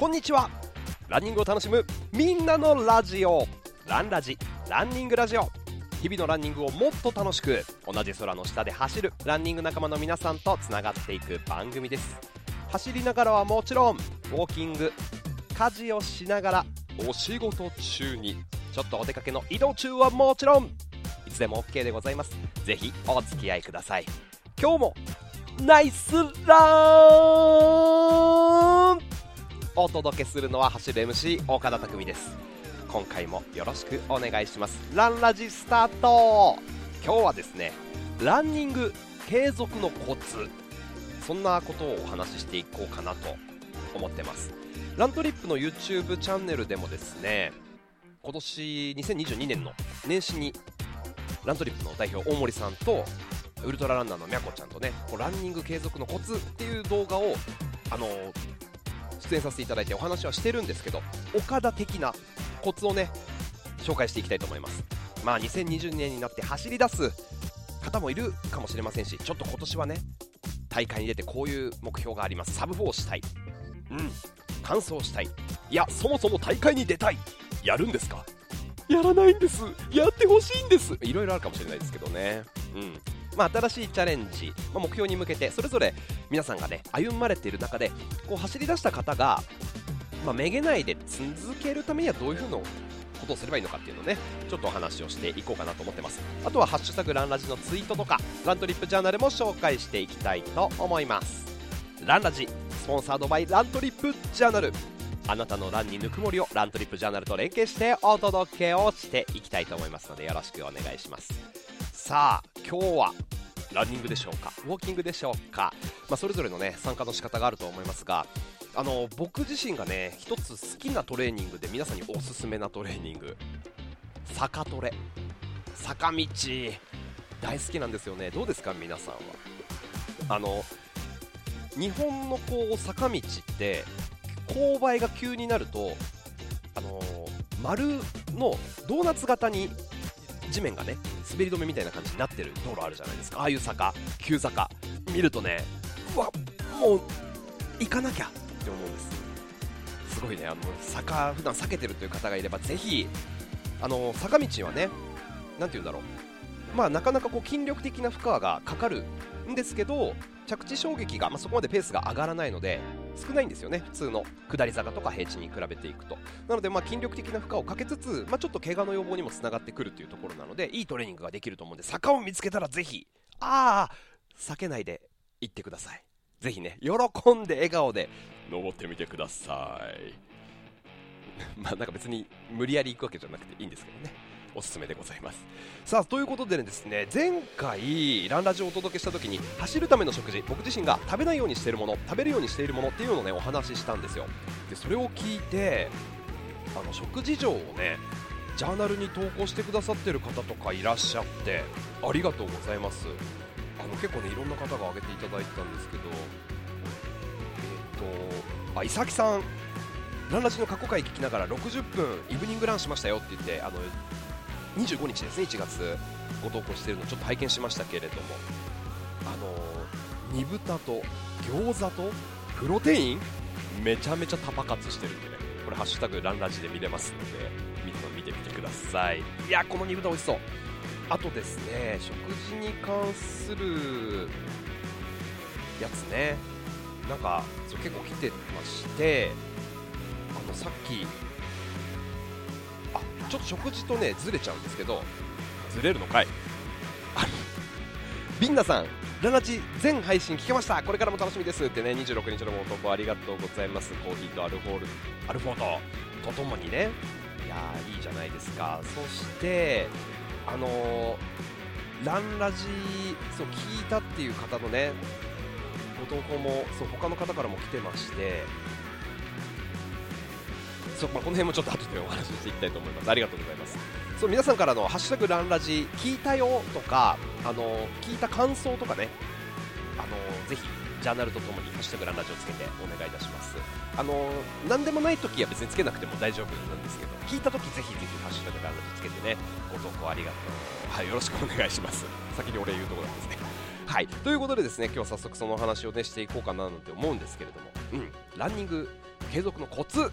こんにちは。ランニングを楽しむみんなのラジオ。ランラジランニングラジオ。日々のランニングをもっと楽しく同じ空の下で走るランニング仲間の皆さんとつながっていく番組です。走りながらはもちろんウォーキング家事をしながらお仕事中にちょっとお出かけの移動中はもちろんいつでも OK でございます。ぜひお付き合いください。今日もナイスランお届けするのは走る MC 岡田匠です。今回もよろしくお願いします。ランラジスタート。今日はですねランニング継続のコツ。そんなことをお話ししていこうかなと思ってます。ラントリップの YouTube チャンネルでもですね今年2022年の年始にラントリップの代表大森さんとウルトラランナーのみゃこちゃんとねこうランニング継続のコツっていう動画をあの出演させていただいてお話はしてるんですけど岡田的なコツをね紹介していきたいと思います。まあ2020年になって走り出す方もいるかもしれませんしちょっと今年はね大会に出てこういう目標があります。サブ4したい。うん。完走したい。いやそもそも大会に出たい。やるんですか？やらないんです。やってほしいんです。いろいろあるかもしれないですけどね。うん。まあ、新しいチャレンジ、まあ、目標に向けてそれぞれ皆さんがね歩まれている中でこう走り出した方が、まあ、めげないで続けるためにはどういうふうなことをすればいいのかっていうのをねちょっとお話をしていこうかなと思ってます。あとは「ハッシュタグランラジ」のツイートとかラントリップジャーナルも紹介していきたいと思います。ランラジスポンサードバイラントリップジャーナル。あなたのランにぬくもりをラントリップジャーナルと連携してお届けをしていきたいと思いますのでよろしくお願いします。さあ今日はランニングでしょうか？ウォーキングでしょうか、まあ、それぞれのね参加の仕方があると思いますがあの僕自身がね一つ好きなトレーニングで皆さんにおすすめなトレーニング。坂トレ。坂道。大好きなんですよね。どうですか？皆さんは。あの日本のこう坂道って勾配が急になるとあの丸のドーナツ型に地面がね滑り止めみたいな感じになってる道路あるじゃないですか。ああいう坂急坂。見るとねうわもう行かなきゃって思うんです。すごいねあの坂普段避けてるという方がいればぜひあの坂道はね何て言うんだろう。まあなかなかこう筋力的な負荷がかかるんですけど着地衝撃が、まあ、そこまでペースが上がらないので少ないんですよね普通の下り坂とか平地に比べていくと。なのでま筋力的な負荷をかけつつ、まあ、ちょっと怪我の予防にもつながってくるというところなのでいいトレーニングができると思うんで坂を見つけたらぜひああ避けないで行ってください。ぜひね喜んで笑顔で登ってみてください。まあなんか別に無理やり行くわけじゃなくていいんですけどね。おすすめでございます。さあということでですね前回ランラジをお届けした時に走るための食事僕自身が食べないようにしているもの食べるようにしているものっていうのをねお話ししたんですよ。でそれを聞いてあの食事情をねジャーナルに投稿してくださってる方とかいらっしゃってありがとうございます。あの結構ねいろんな方が挙げていただいてたんですけどえっ、とあ伊崎さんランラジの過去回聞きながら60分イブニングランしましたよって言ってあの25日ですね1月。ご投稿しているのをちょっと拝見しましたけれども。あの煮豚と餃子とプロテイン？めちゃめちゃタパ活してるんでね。これハッシュタグランラジで見れますのでみんな見てみてください。いやこの煮豚美味しそう。あとですね食事に関するやつね。なんか結構来てましてあのさっきちょっと食事とねずれちゃうんですけどずれるのかい？あ のビンナさんラナチ全配信聞けました。これからも楽しみですってね。26日のご投稿ありがとうございます。コーヒーとアルフォール。アルフォート。とともにね。いやーいいじゃないですか。そしてあのー、ランラジそう聞いたっていう方のねご投稿もそう他の方からも来てましてそまあ、この辺もちょっと後でお話ししていきたいと思います。ありがとうございます。そう皆さんからのハッシュタグランラジ聞いたよとか、あの聞いた感想とかね、あのぜひジャーナルとともにハッシュタグランラジをつけてお願いいたします。あの何でもない時は別につけなくても大丈夫なんですけど、聞いた時ぜひぜひハッシュタグランラジつけてね、ご投稿ありがとう。はい、よろしくお願いします。先にお礼言うところなんですね。はいということでですね今日早速そのお話をねしていこうかななんて思うんですけれども、うん、ランニング継続のコツ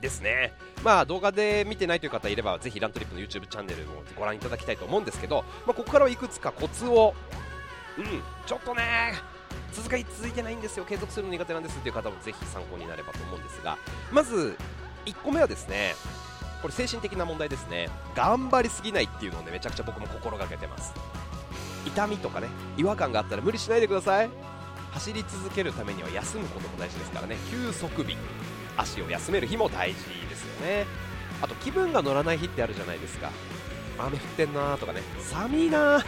ですね。まあ動画で見てないという方いればぜひラントリップの YouTube チャンネルをご覧いただきたいと思うんですけど、まあ、ここからはいくつかコツをうん。ちょっとね続か続いてないんですよ。継続するの苦手なんですっていう方もぜひ参考になればと思うんですがまず1個目はですねこれ精神的な問題ですね。頑張りすぎないっていうのをねめちゃくちゃ僕も心がけてます。痛みとかね違和感があったら無理しないでください。走り続けるためには休むことも大事ですからね。休息日足を休める日も大事ですよね。あと気分が乗らない日ってあるじゃないですか。雨降ってんなーとかね。寒いな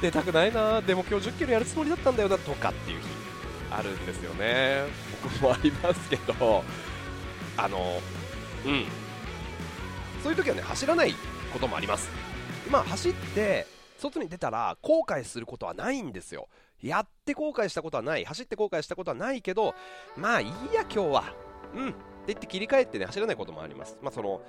出たくないなでも今日1 0キロやるつもりだったんだよなとかっていう日あるんですよね。僕もありますけどあのうん。そういう時はね走らないこともあります。まあ走って外に出たら後悔することはないんですよ。やって後悔したことはない。走って後悔したことはないけどまあいいや今日は。うん。って言って切り替えてね走らないこともあります。まあその、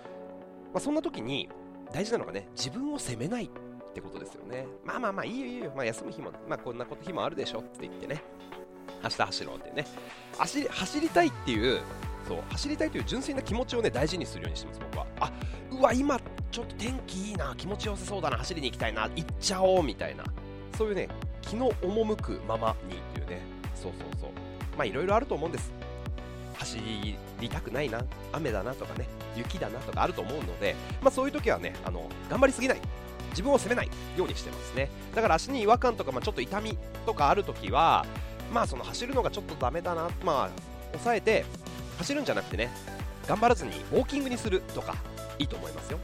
まあ、そんな時に大事なのがね自分を責めないってことですよね。まあまあまあいいよいいよ、まあ、休む日もまあこんなこと日もあるでしょって言ってね。明日走ろうってね。走り走りたいっていうそう走りたいという純粋な気持ちをね大事にするようにしてます僕は。あうわ今ちょっと天気いいな。気持ちよさそうだな。走りに行きたいな。行っちゃおうみたいな。そういうね気の赴くままにっていうね。そうそうそう。まあいろいろあると思うんです。走りたくないな雨だなとかね雪だなとかあると思うのでまあそういう時はねあの頑張りすぎない。自分を責めないようにしてますね。だから足に違和感とか、まあ、ちょっと痛みとかある時はまあその走るのがちょっとダメだなまあ抑えて走るんじゃなくてね頑張らずにウォーキングにするとかいいと思いますよ。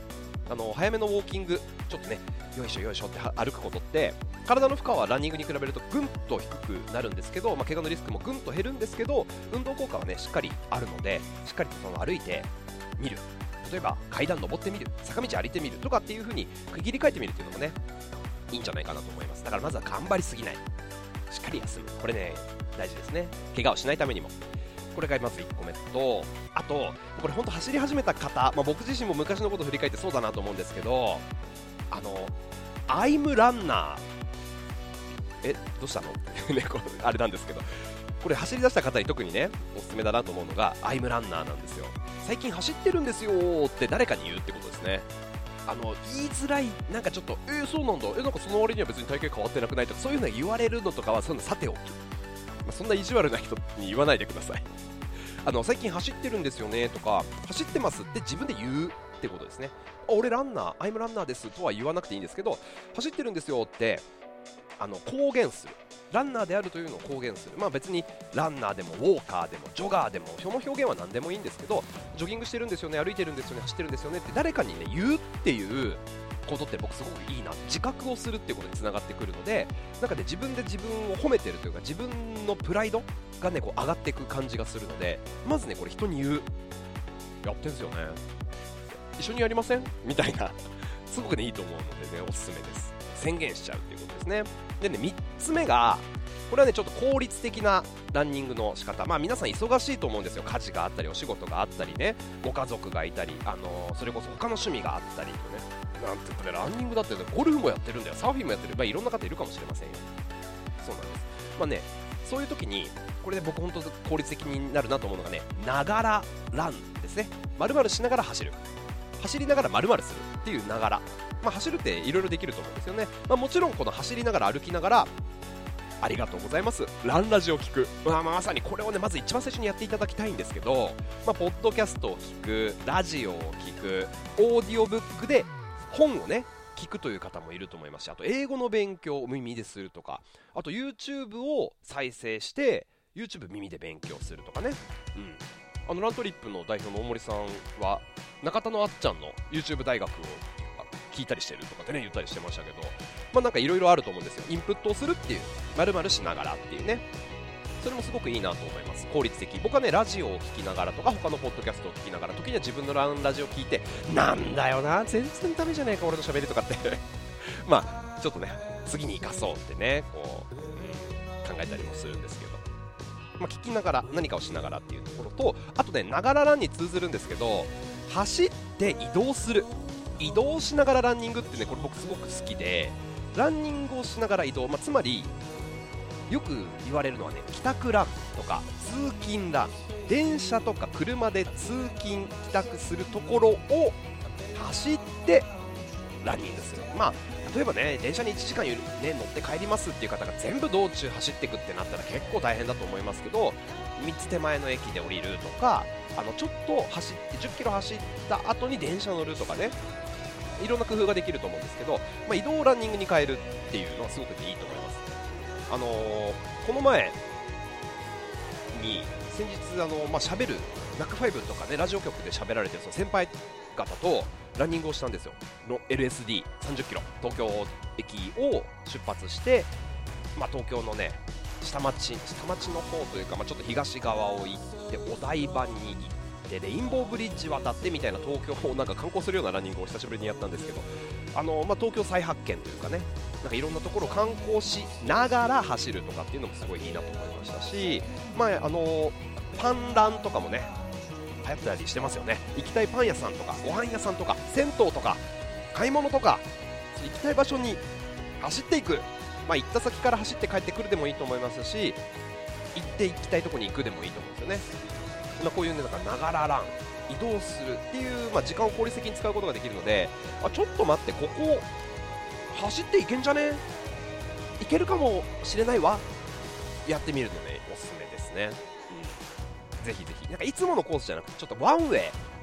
あの早めのウォーキングちょっとねよいしょよいしょって歩くことって体の負荷はランニングに比べるとぐんと低くなるんですけど、まあ、怪我のリスクもぐんと減るんですけど運動効果はねしっかりあるのでしっかりとその歩いてみる。例えば階段登ってみる。坂道歩いてみるとかっていう風に区切り替えてみるっていうのもねいいんじゃないかなと思います。だからまずは頑張りすぎない。しっかり休む。これね大事ですね。怪我をしないためにも。これがまず1個目とあとこれ本当走り始めた方、まあ、僕自身も昔のことを振り返ってそうだなと思うんですけどあのアイムランナーえどうしたの？っ てねこあれなんですけど。これ走り出した方に特にねおすすめだなと思うのがアイムランナーなんですよ。最近走ってるんですよって誰かに言うってことですね。あの言いづらい、なんかちょっと、えー、そうなんだ、えなんかその割には別に体型変わってなくないとか、そういうの言われるのとかは、そういうのさておき、まあ、そんな意地悪な人に言わないでください。あの最近走ってるんですよねとか走ってますって自分で言うってことですね。俺ランナーアイムランナーですとは言わなくていいんですけど走ってるんですよってあの公言する。ランナーであるというのを公言する。まあ別にランナーでもウォーカーでもジョガーでもその表現は何でもいいんですけどジョギングしてるんですよね歩いてるんですよね走ってるんですよねって誰かにね言うっていうことって僕すごくいいな。自覚をするっていうことにつながってくるのでなんかね自分で自分を褒めてるというか自分のプライドがねこう上がっていく感じがするのでまずねこれ人に言う。やってんすよね。一緒にやりません？みたいな。すごくねいいと思うのでねおすすめです。宣言しちゃうっていうことですね。でね3つ目がこれはねちょっと効率的なランニングの仕方。まあ皆さん忙しいと思うんですよ。家事があったりお仕事があったりね。ご家族がいたりあのー、それこそ他の趣味があったりとね。なんてこれランニングだって、ね、ゴルフもやってるんだよ。サーフィンもやってる、まあ、いろんな方いるかもしれませんよ。そうなんです。まあねそういう時にこれで僕本当効率的になるなと思うのがねながらランですね。まるしながら走る。走りながらまるするっていうながらまあ、走るっていろいろできると思うんですよね、まあ、もちろんこの走りながら歩きながらありがとうございます。ランラジを聞く。まあ、まさにこれをね、まず一番最初にやっていただきたいんですけど、まあ、ポッドキャストを聞く、ラジオを聞く、オーディオブックで本をね聞くという方もいると思いますしあと英語の勉強を耳でするとかあと YouTube を再生して YouTube 耳で勉強するとかね、うん、あのラントリップの代表の大森さんは中田のあっちゃんの YouTube 大学を聞いたりしてるとかってね言ったりしてましたけどまあなんかいろいろあると思うんですよ。インプットをするっていうまるしながらっていうねそれもすごくいいなと思います。効率的僕はねラジオを聴きながらとか他のポッドキャストを聞きながら時には自分のランラジオを聞いてなんだよな全然ダメじゃねえか俺の喋りとかって。まあちょっとね次に生かそうってねこう、うん、考えたりもするんですけど。まあ、聞きながら何かをしながらっていうところとあとねながらランに通ずるんですけど走って移動する。移動しながらランニングってねこれ僕すごく好きでランニングをしながら移動、まあ、つまりよく言われるのはね帰宅ランとか通勤ラン。電車とか車で通勤帰宅するところを走ってランニングする。まあ例えばね電車に1時間、ね、乗って帰りますっていう方が全部道中走っていくってなったら結構大変だと思いますけど3つ手前の駅で降りるとかあのちょっと走って10キロ走った後に電車乗るとかねいろんな工夫ができると思うんですけど、まあ、移動をランニングに変えるっていうのはすごくいいと思います。あのー、この前に先日あの、まあ、喋るナックファイブとかねラジオ局で喋られてるその先輩方とランニングをしたんですよ、の LSD30 キロ。東京駅を出発して、まあ、東京のね下町下町の方というか、まあ、ちょっと東側を行ってお台場に行ってレインボーブリッジ渡ってみたいな東京をなんか観光するようなランニングを久しぶりにやったんですけどあの、まあ、東京再発見というかねなんかいろんなところを観光しながら走るとかっていうのもすごいいいなと思いましたし、まあ、あのパンランとかもね流行ったりしてますよね。行きたいパン屋さんとかご飯屋さんとか銭湯とか買い物とか行きたい場所に走っていく。まあ、行った先から走って帰ってくるでもいいと思いますし行って行きたいとこに行くでもいいと思うんですよね、まあ、こういうねながらラン移動するっていう、まあ、時間を効率的に使うことができるのであちょっと待ってここ走っていけんじゃね？いけるかもしれないわ。やってみるのねおすすめですね、ぜひぜひ。なんかいつものコースじゃなくてちょっとワンウェイ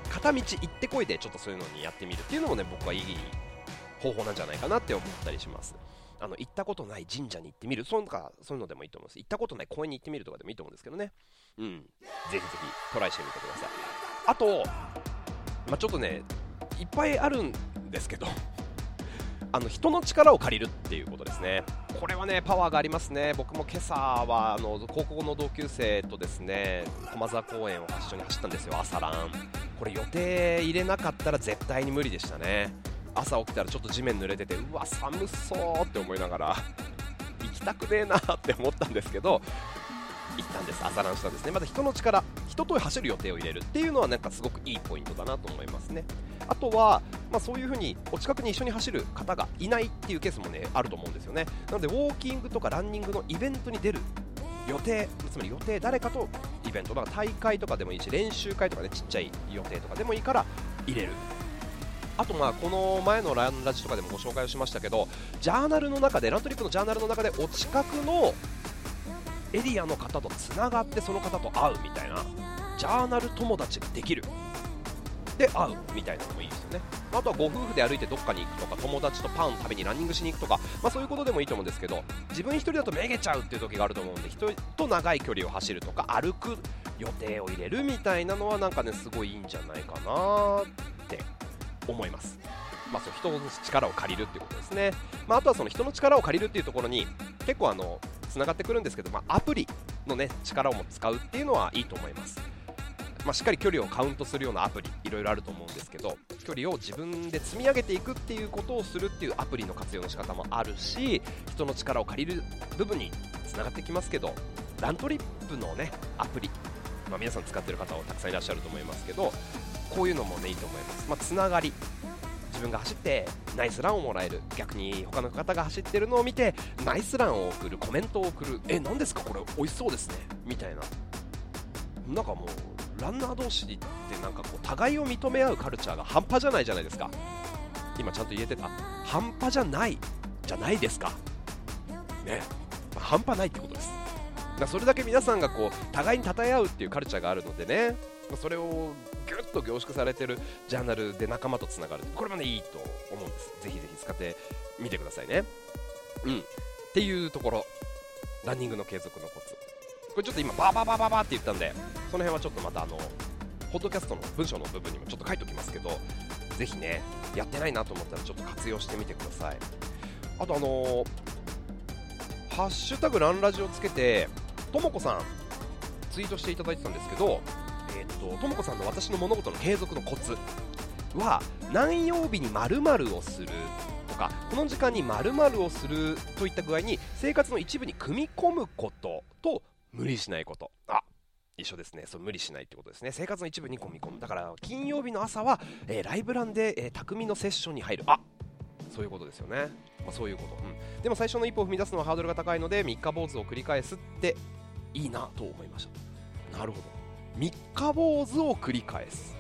片道行ってこいでちょっとそういうのにやってみるっていうのもね僕はいい方法なんじゃないかなって思ったりします。あの行ったことない神社に行ってみる。そうかそういうのでもいいと思います。行ったことない公園に行ってみるとかでもいいと思うんですけどね。うん。ぜひぜひトライしてみてください。あと、まあ、ちょっとねいっぱいあるんですけどあの人の力を借りるっていうことですね。これはねパワーがありますね。僕も今朝はあの高校の同級生とですね駒沢公園を一緒に走ったんですよ朝ラン。これ予定入れなかったら絶対に無理でしたね。朝起きたらちょっと地面濡れててうわ寒そうって思いながら行きたくねえなって思ったんですけど行ったんです。朝ランしたんですね。また人の力人と走る予定を入れるっていうのはなんかすごくいいポイントだなと思いますね。あとは、まあ、そういう風にお近くに一緒に走る方がいないっていうケースもねあると思うんですよね。なのでウォーキングとかランニングのイベントに出る予定つまり予定誰かとイベントだから大会とかでもいいし練習会とかねちっちゃい予定とかでもいいから入れる。あとまあこの前のランラジとかでもご紹介をしましたけどジャーナルの中でラントリップのジャーナルの中でお近くのエリアの方とつながってその方と会うみたいなジャーナル友達ができる。で会うみたいなのもいいですよね。まあとはご夫婦で歩いてどっかに行くとか友達とパン食べにランニングしに行くとか、まあ、そういうことでもいいと思うんですけど自分1人だとめげちゃうっていう時があると思うんで人と長い距離を走るとか歩く予定を入れるみたいなのはなんかねすごいいいんじゃないかなって思います。まあ、そう人の力を借りるっていうことですね、まあ、あとはその人の力を借りるっていうところに結構あのつながってくるんですけど、まあ、アプリの、ね、力をも使うっていうのはいいと思います、まあ、しっかり距離をカウントするようなアプリいろいろあると思うんですけど距離を自分で積み上げていくっていうことをするっていうアプリの活用の仕方もあるし人の力を借りる部分につながってきますけどラントリップのねアプリ、まあ、皆さん使ってる方はたくさんいらっしゃると思いますけどこういうのもねいいと思います、まあ、つながり。自分が走ってナイスランをもらえる。逆に他の方が走ってるのを見てナイスランを送るコメントを送る。え何ですか？これ美味しそうですね。みたいな。なんかもうランナー同士ってなんかこう互いを認め合うカルチャーが半端じゃないじゃないですか。今ちゃんと言えてた。半端じゃないじゃないですか。ね、まあ、半端ないってことです。だそれだけ皆さんがこう互いに称え合うっていうカルチャーがあるのでね。それをぎゅっと凝縮されてるジャーナルで仲間とつながるこれもねいいと思うんです。ぜひぜひ使ってみてくださいね。うん。っていうところ。ランニングの継続のコツ。これちょっと今バーバーバーバーバーって言ったんでその辺はちょっとまたあのポッドキャストの文章の部分にもちょっと書いておきますけどぜひねやってないなと思ったらちょっと活用してみてください。あとあのー、ハッシュタグランラジをつけてともこさんツイートしていただいてたんですけどえー、っとともこさんの私の物事の継続のコツは何曜日に〇〇をするとかこの時間に〇〇をするといった具合に生活の一部に組み込むことと無理しないこと。あ一緒ですね。そう無理しないってことですね。生活の一部に組み込む。だから金曜日の朝は、えー、ライブランで、えー、匠のセッションに入る。あそういうことですよね、まあ、そういうこと、うん、でも最初の一歩を踏み出すのはハードルが高いので三日坊主を繰り返すっていいなと思いました。なるほど。三日坊主を繰り返す。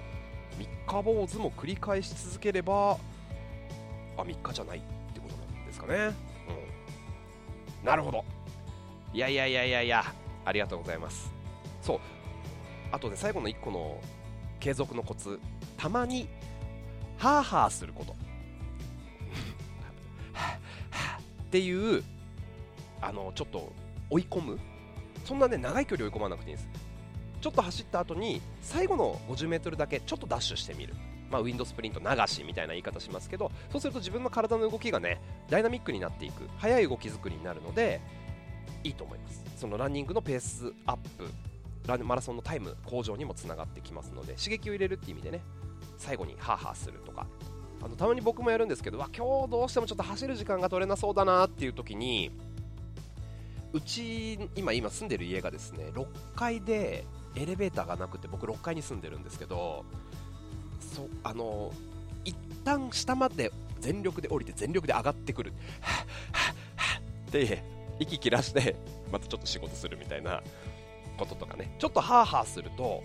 三日坊主も繰り返し続ければあ3日じゃないってことなんですかね。うん。なるほど。いやいやいやいやいや。ありがとうございます。そう。あとで最後の1個の継続のコツ。たまにハーハーすること。っていうあのちょっと追い込む。そんなね長い距離追い込まなくていいんです。ちょっと走った後に最後の 50m だけちょっとダッシュしてみる。まあ、ウィンドスプリント流しみたいな言い方しますけどそうすると自分の体の動きがねダイナミックになっていく。速い動き作りになるのでいいと思います。そのランニングのペースアップマラソンのタイム向上にもつながってきますので刺激を入れるっていう意味でね最後にハーハーするとか。あのたまに僕もやるんですけどわ今日どうしてもちょっと走る時間が取れなそうだなっていう時にうち今今住んでる家がですね6階でエレベーターがなくて僕6階に住んでるんですけどそあの一旦下まで全力で降りて全力で上がってくる。って息切らしてまたちょっと仕事するみたいなこととかね。ちょっとハーハーすると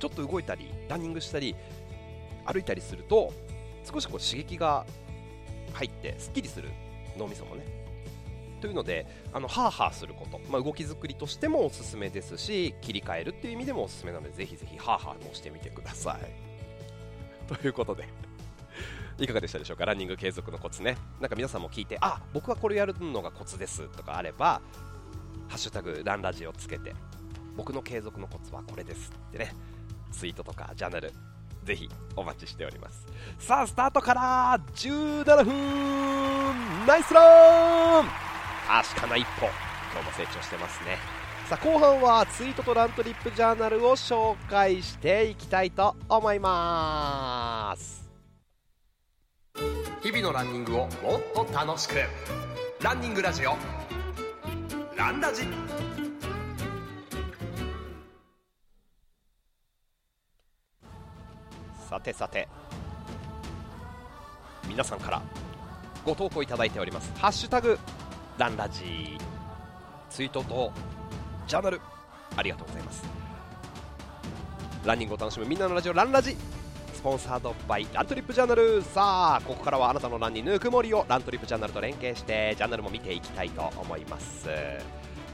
ちょっと動いたりランニングしたり歩いたりすると少しこう刺激が入ってすっきりする脳みそもね。というのであのハーハーすること、まあ、動き作りとしてもおすすめですし切り替えるっていう意味でもおすすめなのでぜひぜひハーハーもしてみてください。ということで。いかがでしたでしょうか？ランニング継続のコツね。なんか皆さんも聞いてあ僕はこれやるのがコツですとかあればハッシュタグランラジをつけて僕の継続のコツはこれですってね。ツイートとかジャーナルぜひお待ちしております。さあスタートから17分!ナイスラン!確かな一歩。今日も成長してますね。さあ後半はツイートとラントリップジャーナルを紹介していきたいと思います。日々のランニングをもっと楽しく。ランニングラジオ。ランラジ。さてさて。皆さんからご投稿いただいております「ハッシュタグ。ランラジ」ツイートとジャーナル。ありがとうございます。ランニングを楽しむみんなのラジオランラジ。スポンサードバイラントリップジャーナル。さあここからはあなたのランにぬくもりをラントリップジャーナルと連携してジャーナルも見ていきたいと思います。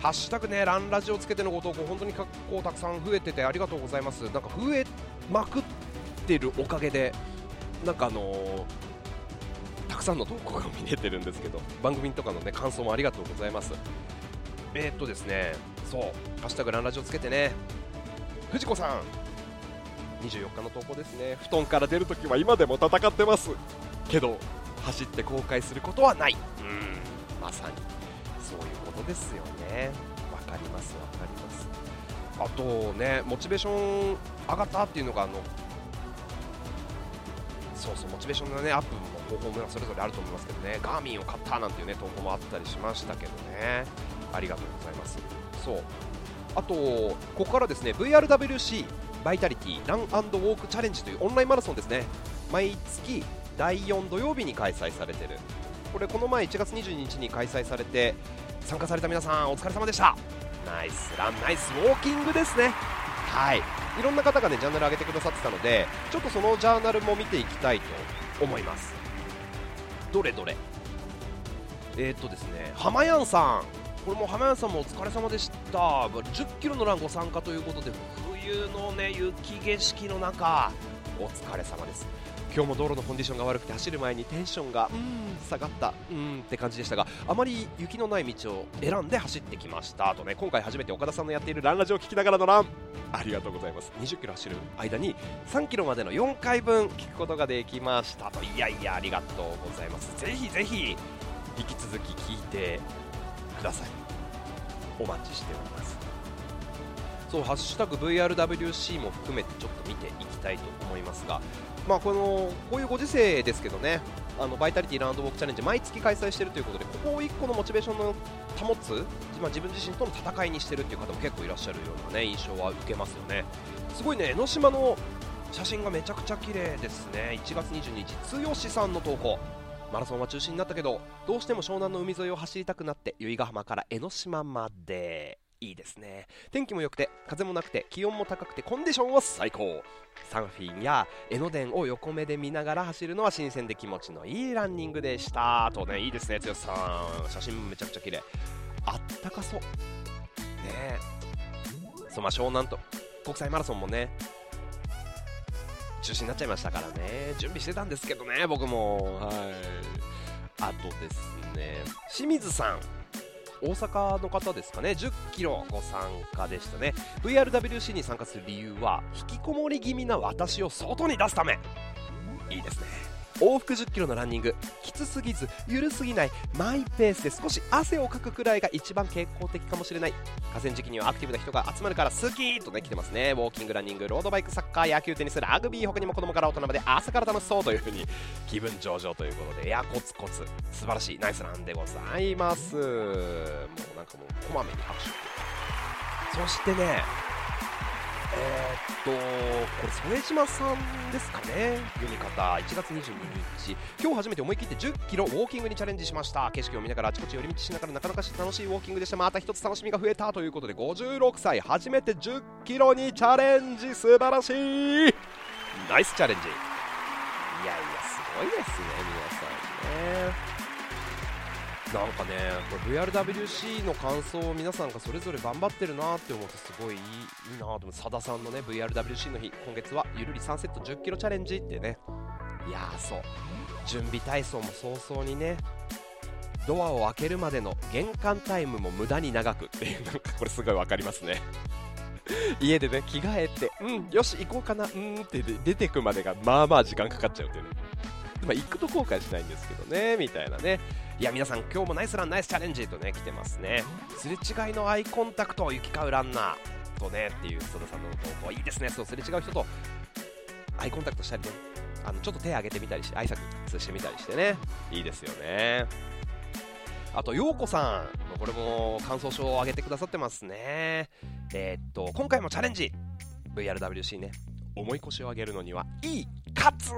ハッシュタグねランラジをつけてのご投稿本当に結構たくさん増えててありがとうございます。なんか増えまくっってるおかげでなんかあのー、たくさんの投稿が見れてるんですけど番組とかのね感想もありがとうございます。えー、っとですねそう「ハッシュタグランラジオ」つけてね。藤子さん。24日の投稿ですね。布団から出るときは今でも戦ってますけど走って後悔することはない。うんまさに。そういうことですよね。わかりますわかります。あとねモチベーション上がったっていうのがあのそうそうモチベーションの、ね、アップも方法もそれぞれあると思いますけどね。ガーミンを買ったなんていう、ね、投稿もあったりしましたけどね。ありがとうございます。そう。あとここからですね VRWC バイタリティランウォークチャレンジというオンラインマラソンですね。毎月第4土曜日に開催されてる。これこの前1月22日に開催されて参加された皆さんお疲れ様でした。ナイスランナイスウォーキングですね。はい。いろんな方がねジャーナル上げてくださってたのでちょっとそのジャーナルも見ていきたいと思います。どれどれ。えー、っとですね浜やんさん。これも浜やんさんもお疲れ様でした。10キロのランご参加ということで冬のね雪景色の中お疲れ様です。今日も道路のコンディションが悪くて走る前にテンションがうん。下がった。うんって感じでしたがあまり雪のない道を選んで走ってきましたとね今回初めて岡田さんのやっているランラジオを聞きながらのラン。ありがとうございます。20キロ走る間に3キロまでの4回分聞くことができましたと。いやいやありがとうございます。ぜひぜひ引き続き聞いてください。お待ちしておりますそうハッシュタグ VRWC も含めてちょっと見ていきたいと思いますがまあ、このこういうご時世ですけどねあのバイタリティランドウォークチャレンジ毎月開催しているということでここを1個のモチベーションの保つ、まあ、自分自身との戦いにしているという方も結構いらっしゃるような、ね、印象は受けますよね。すごいね江ノ島の写真がめちゃくちゃ綺麗ですね。1月22日剛さんの投稿。マラソンは中止になったけどどうしても湘南の海沿いを走りたくなって由比ヶ浜から江ノ島まで。いいですね。天気も良くて風もなくて気温も高くてコンディションは最高。サーフィンや江ノ電を横目で見ながら走るのは新鮮で気持ちのいいランニングでした。とねいいですね剛さん。写真めちゃくちゃ綺麗。あったかそう。ね。えそうまあ湘南と国際マラソンもね中止になっちゃいましたからね。準備してたんですけどね僕も。はい。あとですね清水さん。大阪の方ですかね。10キロご参加でしたね。VRWC に参加する理由は引きこもり気味な私を外に出すため。いいですね。往復1 0キロのランニング。つすぎず緩すぎないマイペースで少し汗をかくくらいが一番健康的かもしれない。河川敷にはアクティブな人が集まるから好きとね来てますね。ウォーキングランニングロードバイクサッカー野球テニスラグビー他にも子供から大人まで朝から楽しそうという風に気分上々ということでいやコツコツ。素晴らしい。ナイスランでございます。もうなんかもうこまめに拍手そしてねえー、っと、これ、副島さんですかね、読み方、1月22日、今日初めて思い切って10キロウォーキングにチャレンジしました、景色を見ながらあちこち寄り道しながらなかなか楽しいウォーキングでした、また一つ楽しみが増えた。ということで、56歳、初めて10キロにチャレンジ、素晴らしい。ナイスチャレンジ。いやいや、すごいですね、皆さんね。なんかね、これ VRWC の感想を皆さんがそれぞれ頑張ってるなって思ってすごいいいいいなと思って、さださんのね、VRWC の日、今月はゆるり3セット10キロチャレンジってね、いやーそう、準備体操も早々にね、ドアを開けるまでの玄関タイムも無駄に長くっていう、なんかこれすごい分かりますね。家でね、着替えて、うん、よし、行こうかな、うんって出てくまでがまあまあ時間かかっちゃうっていうね。まあ、行くと後悔しないんですけどね、みたいなね。いや、皆さん、今日もナイスラン、ナイスチャレンジとね、来てますね。すれ違いのアイコンタクト、行き交うランナーとね、っていう戸田さんの投稿、いいですね、そう、すれ違う人とアイコンタクトしたりね、あのちょっと手挙げてみたりして、挨拶してみたりしてね、いいですよね。あと、ようこさん、これも感想書を上げてくださってますね。えー、っと、今回もチャレンジ !VRWC ね、重い腰を上げるのには、いい、かつ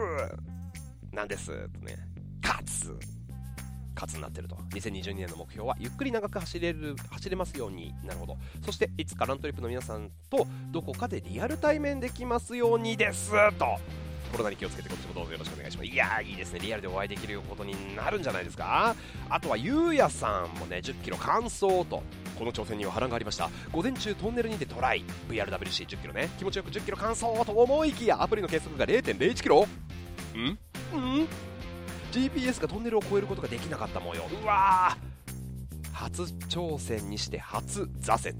なんです。とね、勝つ勝つになってると。2022年の目標は、ゆっくり長く走れる、走れますように。なるほど。そして、いつかラントリップの皆さんと、どこかでリアル対面できますようにです。と。コロナに気をつけて今年もどうぞよろしくお願いします。いやー、いいですね。リアルでお会いできることになるんじゃないですか。あとは、ゆうやさんもね、10キロ完走と。この挑戦には波乱がありました。午前中トンネルにてトライ。VRWC10 キロね。気持ちよく10キロ完走と思いきや、アプリの計測が0.01キロん？うん？GPS がトンネルを越えることができなかった模様。うわ初挑戦にして初挫折。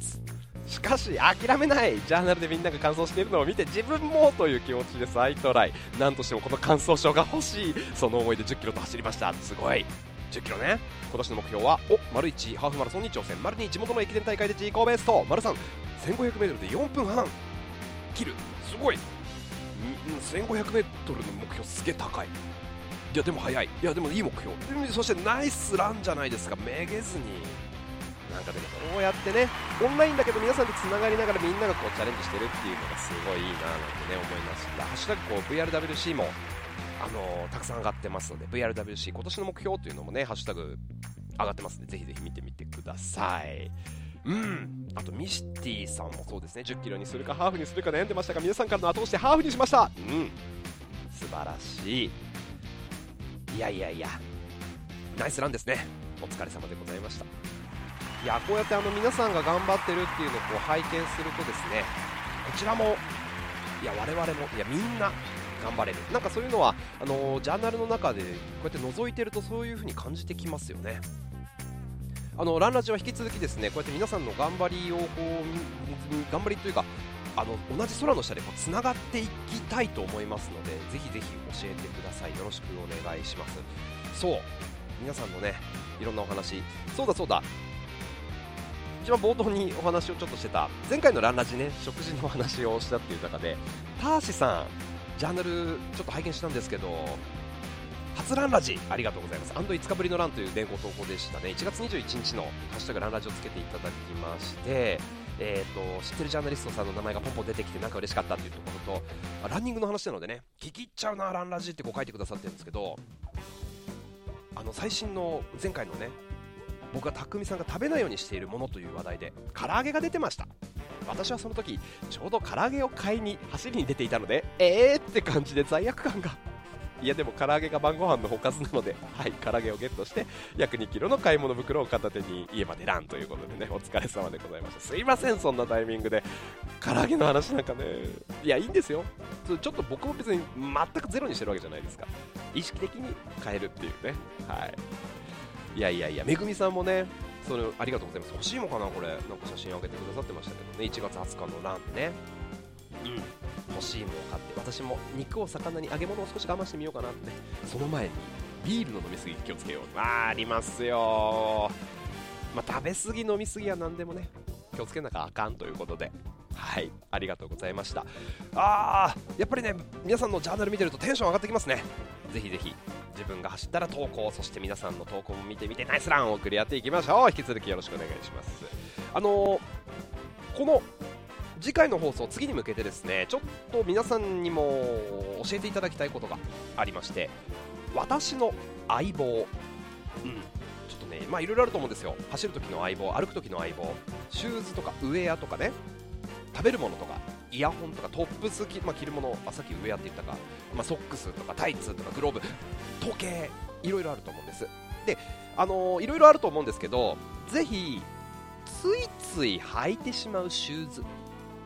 しかし諦めない。ジャーナルでみんなが完走しているのを見て自分もという気持ちで再トライ。なんとしてもこの完走証が欲しい。その思いで1 0キロと走りました。すごい。1 0キロね。今年の目標はお丸1ハーフマラソンに挑戦。丸2地元の駅伝大会で自己ベスト。丸3 1500m で4分半。切る。すごい。1500m の目標すげえ高いいやでも速い。いやでもいい目標。そしてナイスランじゃないですか。めげずに。なんかでもこうやってねオンラインだけど皆さんとつながりながらみんながこうチャレンジしてるっていうのがすごいいいななんてね思いましたハッシュタグこう VRWC もあのー、たくさん上がってますので VRWC 今年の目標というのもねハッシュタグ上がってますのでぜひぜひ見てみてください。うん。あとミシティさんもそうですね。10キロにするかハーフにするか悩んでましたが皆さんからの後押しでハーフにしました。うん。素晴らしい。いやいやいや。ナイスランですね。お疲れ様でございました。いやこうやってあの皆さんが頑張ってるっていうのをこう拝見するとですねこちらもいや我々もいやみんな頑張れる。なんかそういうのはあの、ジャーナルの中でこうやって覗いてるとそういう風に感じてきますよね。あのランラジは引き続きですねこうやって皆さんの頑張りをこう頑張りというかあの同じ空の下でつながっていきたいと思いますのでぜひぜひ教えてください。よろしくお願いします。そう。皆さんのねいろんなお話。そうだそうだ。一番冒頭にお話をちょっとしてた。前回のランラジね食事のお話をしたっていう中でターシさんジャーナルちょっと拝見したんですけど初ランラジありがとうございます。アンド5日ぶりのランという連合投稿でしたね。1月21日のハッシュタグランラジをつけていただきまして、えーと、知ってるジャーナリストさんの名前がポンポン出てきてなんか嬉しかったっていうところとまランニングの話なのでね聞き入っちゃうなランラジってこう書いてくださってるんですけどあの最新の前回のね僕が匠さんが食べないようにしているものという話題で唐揚げが出てました。私はその時ちょうど唐揚げを買いに走りに出ていたのでえーって感じで罪悪感がいやでも唐揚げが晩ご飯のおかずなので はい唐揚げをゲットして約2キロの買い物袋を片手に家までランということでねお疲れ様でございました。すいませんそんなタイミングで。唐揚げの話なんかね。いやいいんですよ。ちょっと僕も別に全くゼロにしてるわけじゃないですか。意識的に変えるっていうね。はい。いやいやいやめぐみさんもねそれありがとうございます。欲しいもかなこれ。なんか写真あげてくださってましたけどね。1月20日のランね。うん。欲しいものを買って私も肉を魚に揚げ物を少し我慢してみようかなってその前にビールの飲みすぎ気をつけよう。あありますよ。まあ、食べ過ぎ飲み過ぎは何でもね気をつけなきゃあかんということで。はいありがとうございました。あーやっぱりね皆さんのジャーナル見てるとテンション上がってきますね。ぜひぜひ自分が走ったら投稿そして皆さんの投稿も見てみてナイスランを送り合っていきましょう。引き続きよろしくお願いします。あのーこの次回の放送次に向けてですねちょっと皆さんにも教えていただきたいことがありまして私の相棒。うん。ちょっとねまあいろいろあると思うんですよ。走る時の相棒歩く時の相棒シューズとかウェアとかね食べるものとかイヤホンとかトップス、まあ、着るものあさっきウェアって言ったか、まあ、ソックスとかタイツとかグローブ時計いろいろあると思うんです。であのーいろいろあると思うんですけどぜひついつい履いてしまうシューズ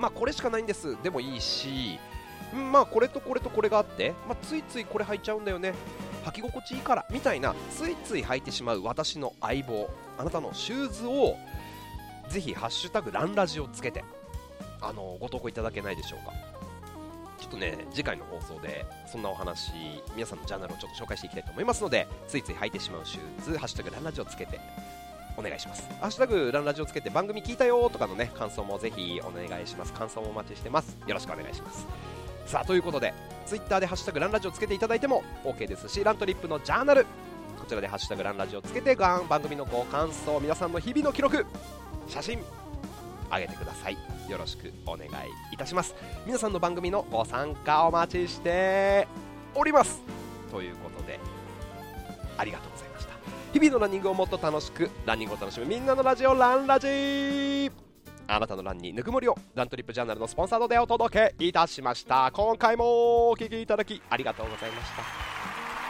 まあこれしかないんです。でもいいしまあこれとこれとこれがあって、まあ、ついついこれ履いちゃうんだよね。履き心地いいからみたいなついつい履いてしまう私の相棒あなたのシューズをぜひ「ハッシュタグランラジ」をつけてあのご投稿いただけないでしょうか。ちょっとね次回の放送でそんなお話皆さんのジャーナルをちょっと紹介していきたいと思いますのでついつい履いてしまうシューズ「ハッシュタグランラジ」をつけてお願いします。ハッシュタグランラジをつけて番組聞いたよとかのね感想もぜひお願いします。感想もお待ちしてます。よろしくお願いします。さあということでツイッターでハッシュタグランラジをつけていただいても OK ですしラントリップのジャーナルこちらでハッシュタグランラジをつけてがん番組のご感想皆さんの日々の記録写真上げてください。よろしくお願いいたします。皆さんの番組のご参加お待ちしております。ということでありがとうございました日々のランニングをもっと楽しくランニングを楽しむみんなのラジオランラジあなたのランにぬくもりをラントリップジャー。ナルのスポンサードでお届けいたしました今回もお聴きいただきありがとうございまし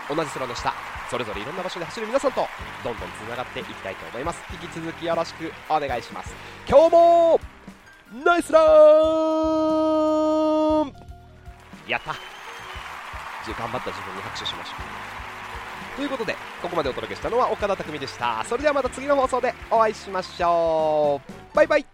た同じ空の下それぞれいろんな場所で走る皆さんとどんどんつながっていきたいと思います引き続きよろしくお願いします今日もナイスランやった頑張った自分に拍手しましょうということでここまでお届けしたのは岡田匠でした。それではまた次の放送でお会いしましょう。バイバイ。